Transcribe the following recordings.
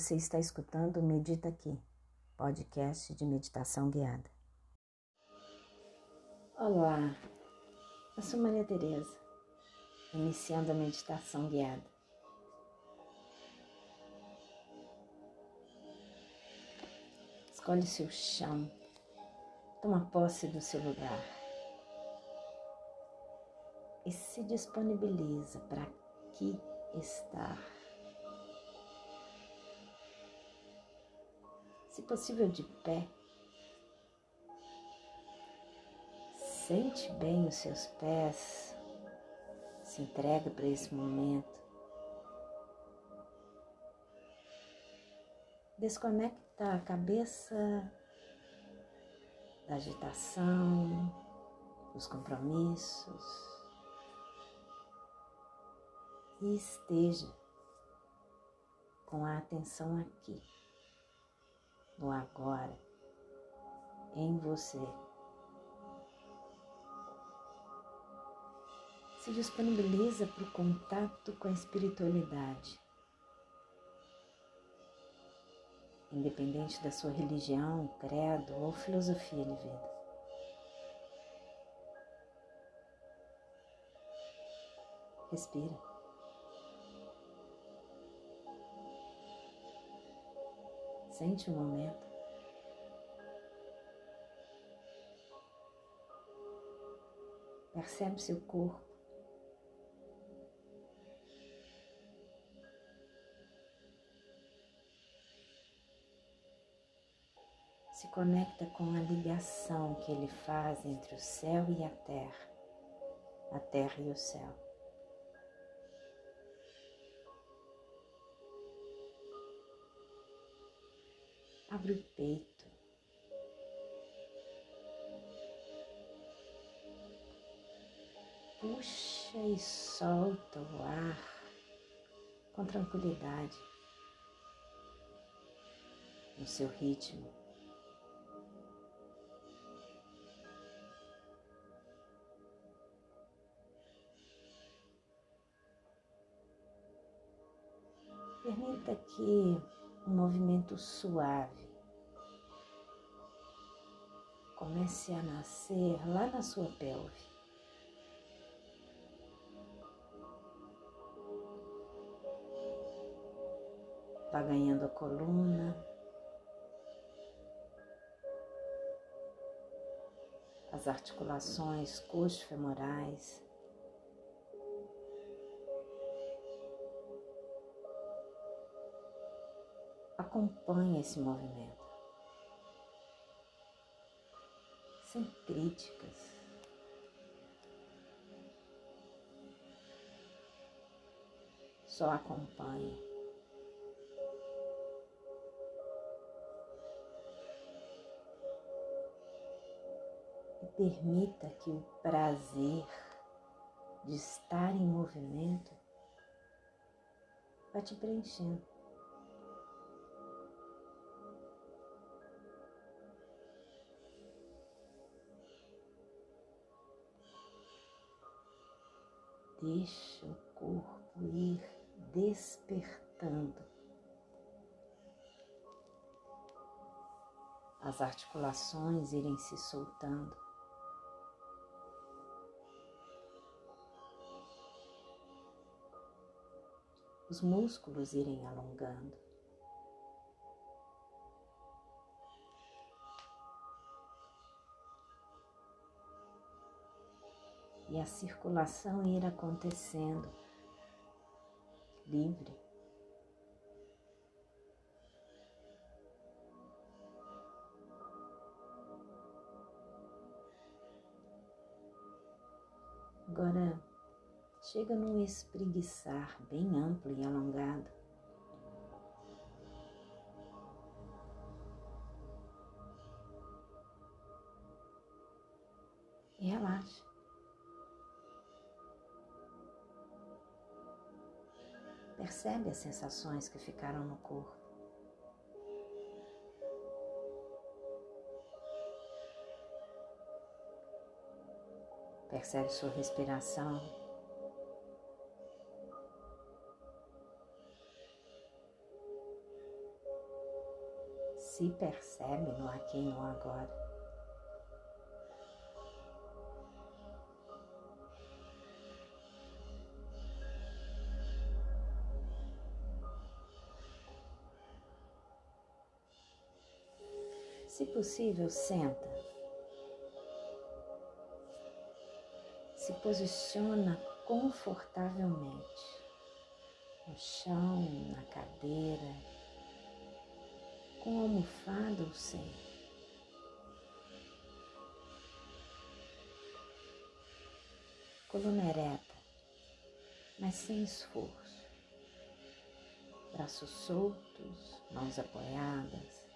Você está escutando o Medita Aqui, podcast de meditação guiada. Olá, eu sou Maria Tereza, iniciando a meditação guiada. Escolhe seu chão, toma posse do seu lugar e se disponibiliza para aqui estar possível de pé. Sente bem os seus pés, se entrega para esse momento. Desconecta a cabeça da agitação, dos compromissos e esteja com a atenção aqui no agora, em você. Se disponibiliza para o contato com a espiritualidade. Independente da sua religião, credo ou filosofia de vida. Respira. Sente o momento. Percebe seu corpo. Se conecta com a ligação que ele faz entre o céu e a terra, a terra e o céu. Abre o peito. Puxa e solta o ar com tranquilidade, no seu ritmo. Permita que um movimento suave. Comece a nascer lá na sua pelve. Vá ganhando a coluna, as articulações coxo-femorais. acompanhe esse movimento, sem críticas. Só acompanhe. E permita que o prazer de estar em movimento vá te preenchendo. Deixa o corpo ir despertando. As articulações irem se soltando. Os músculos irem alongando. E a circulação ir acontecendo livre. Agora chega num espreguiçar bem amplo e alongado. Percebe as sensações que ficaram no corpo. Percebe sua respiração. se percebe no aqui e no agora. Possível, senta. Se posiciona confortavelmente no chão, na cadeira, com almofada ou sem. Coluna ereta, mas sem esforço. Braços soltos, mãos apoiadas,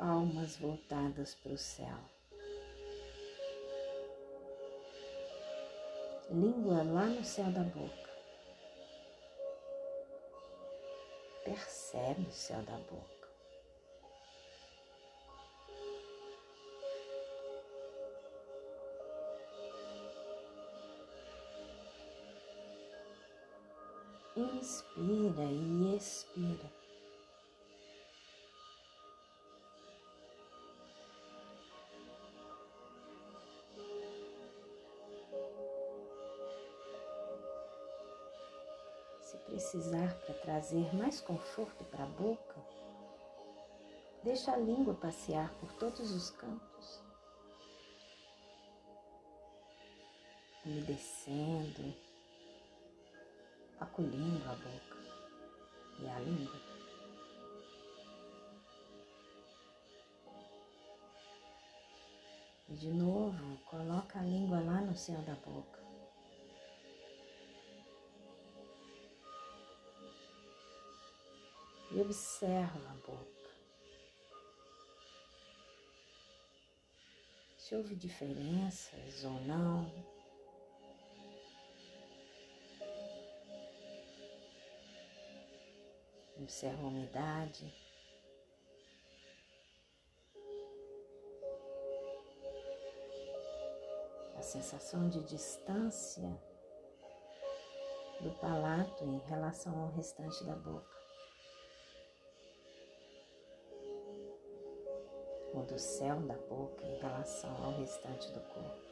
palmas voltadas para o céu. Língua lá no céu da boca. Percebe o céu da boca. Inspira e expira. Precisar para trazer mais conforto para a boca, deixa a língua passear por todos os cantos, umedecendo, acolhendo a boca e a língua. E de novo, coloca a língua lá no céu da boca. E observa a boca. Se houve diferenças ou não. Observa a umidade. A sensação de distância do palato em relação ao restante da boca. Ou do céu da boca em relação ao restante do corpo.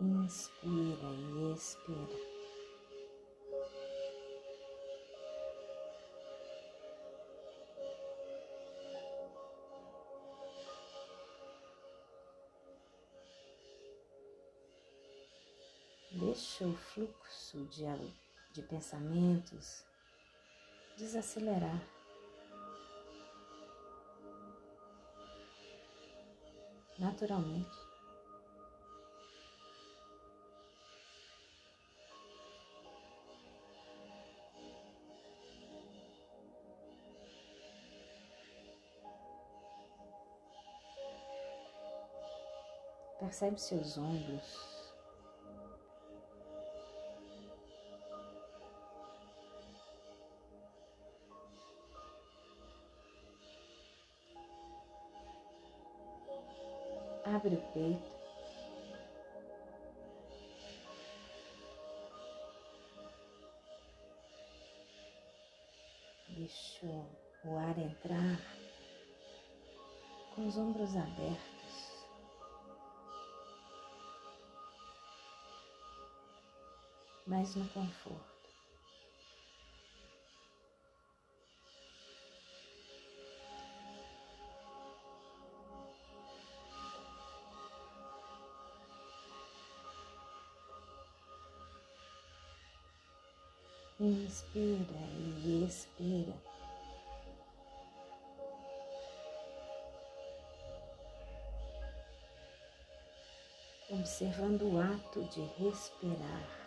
Inspira e expira. Deixa o fluxo de, de pensamentos desacelerar. Naturalmente. Percebe seus ombros Abre o peito. Deixa o ar entrar com os ombros abertos. Mas no conforto. Inspira e expira. Observando o ato de respirar.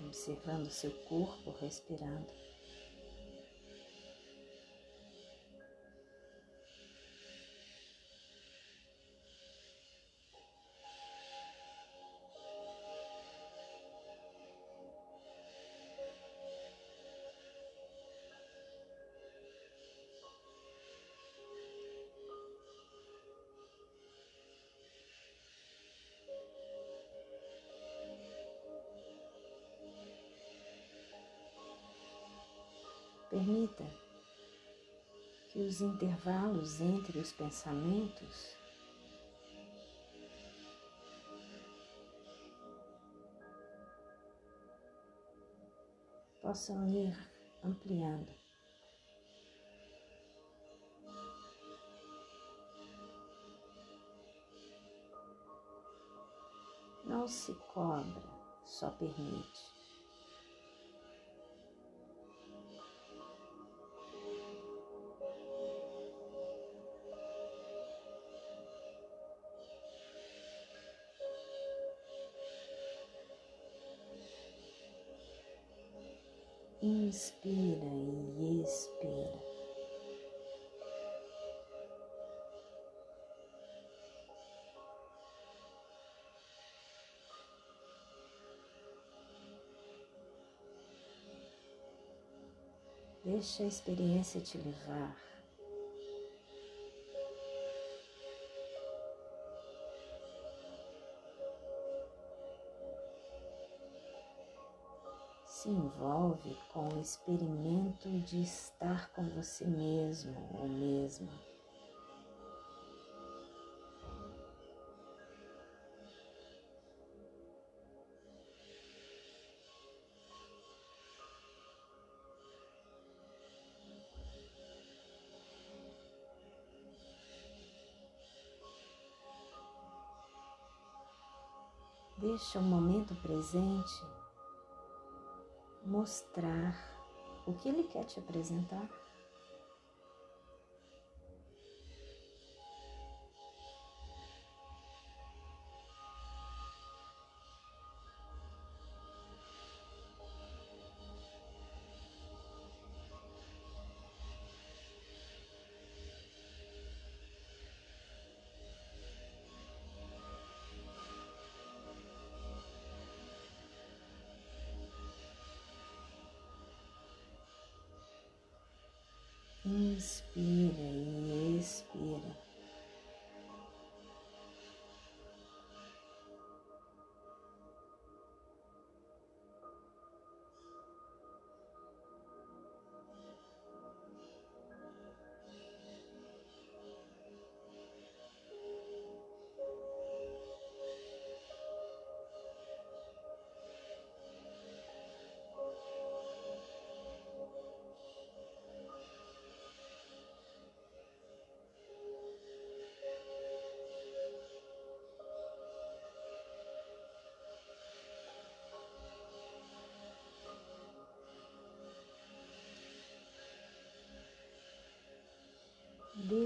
Observando seu corpo respirando. Permita que os intervalos entre os pensamentos possam ir ampliando. Não se cobra, só permite. Deixa a experiência te levar. se envolve com o experimento de estar com você mesmo ou mesma. Deixa o momento presente mostrar o que ele quer te apresentar. Inspira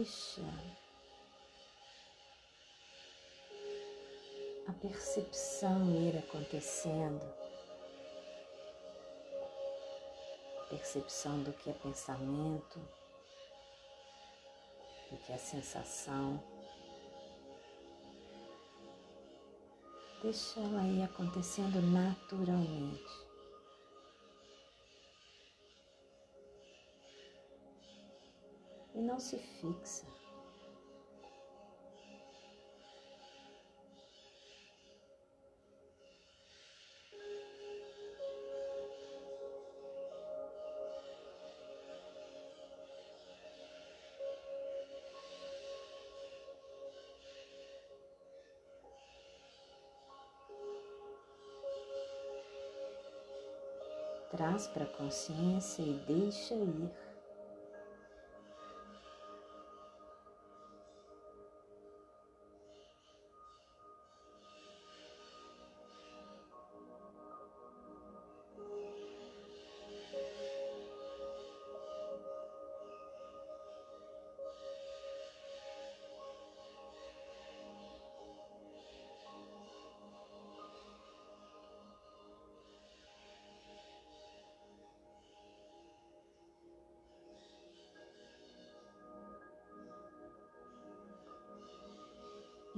Deixa a percepção ir acontecendo, percepção do que é pensamento, do que é sensação. Deixa ela ir acontecendo naturalmente. Não se fixa. Traz para a consciência e deixa ir.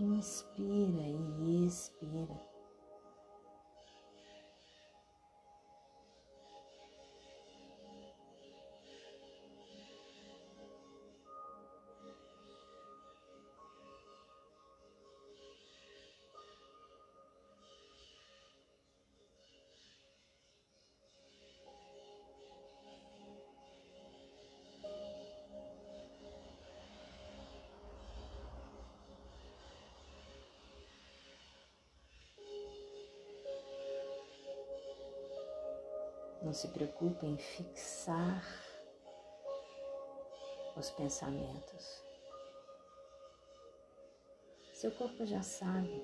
Inspira e expira. Não se preocupe em fixar os pensamentos. Seu corpo já sabe.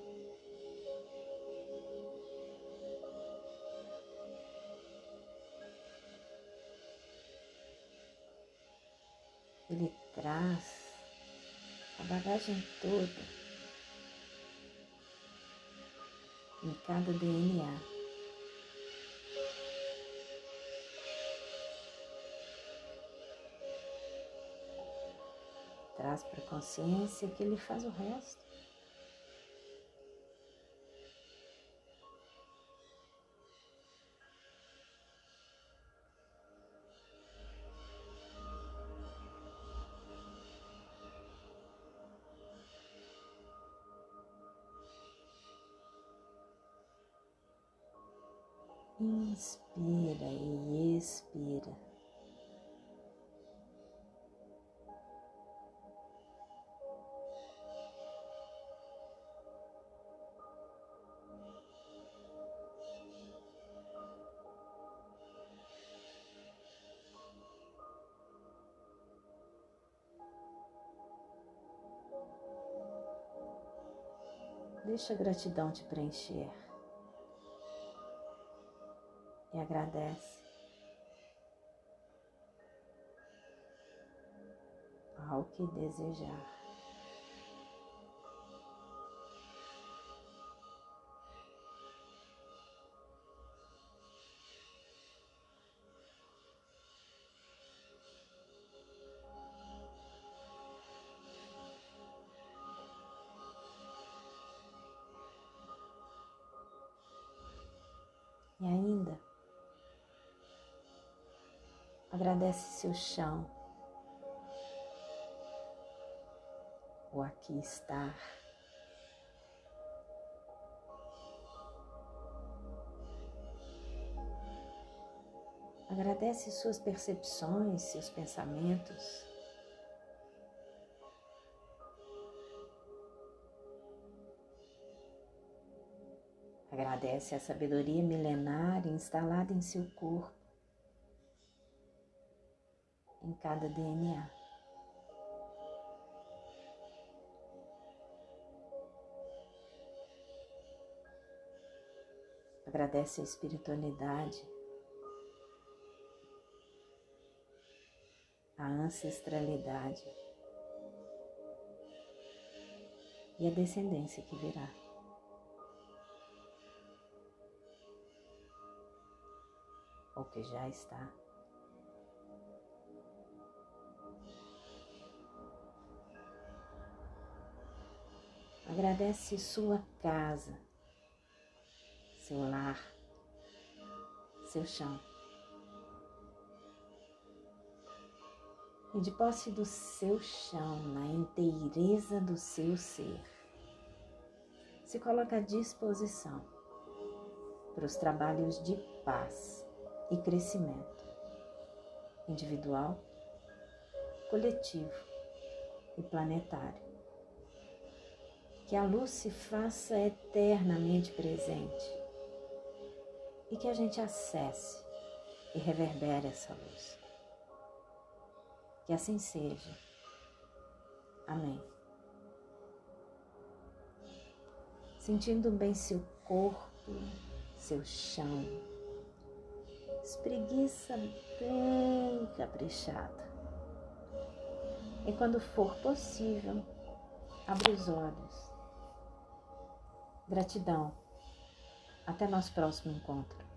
Ele traz a bagagem toda em cada DNA. Traz para a consciência que ele faz o resto. Deixa a gratidão te preencher. E agradece ao que desejar. E ainda, agradece seu chão, o aqui estar. Agradece suas percepções, seus pensamentos. Agradece a sabedoria milenar instalada em seu corpo, em cada DNA. Agradece a espiritualidade, a ancestralidade e a descendência que virá. Ou que já está. Agradece sua casa, seu lar, seu chão. E de posse do seu chão, na inteireza do seu ser, se coloca à disposição para os trabalhos de paz e crescimento individual, coletivo e planetário. Que a luz se faça eternamente presente e que a gente acesse e reverbere essa luz. Que assim seja. Amém. Sentindo bem seu corpo, seu chão, espreguiça bem caprichada. E quando for possível, abre os olhos. Gratidão. Até nosso próximo encontro.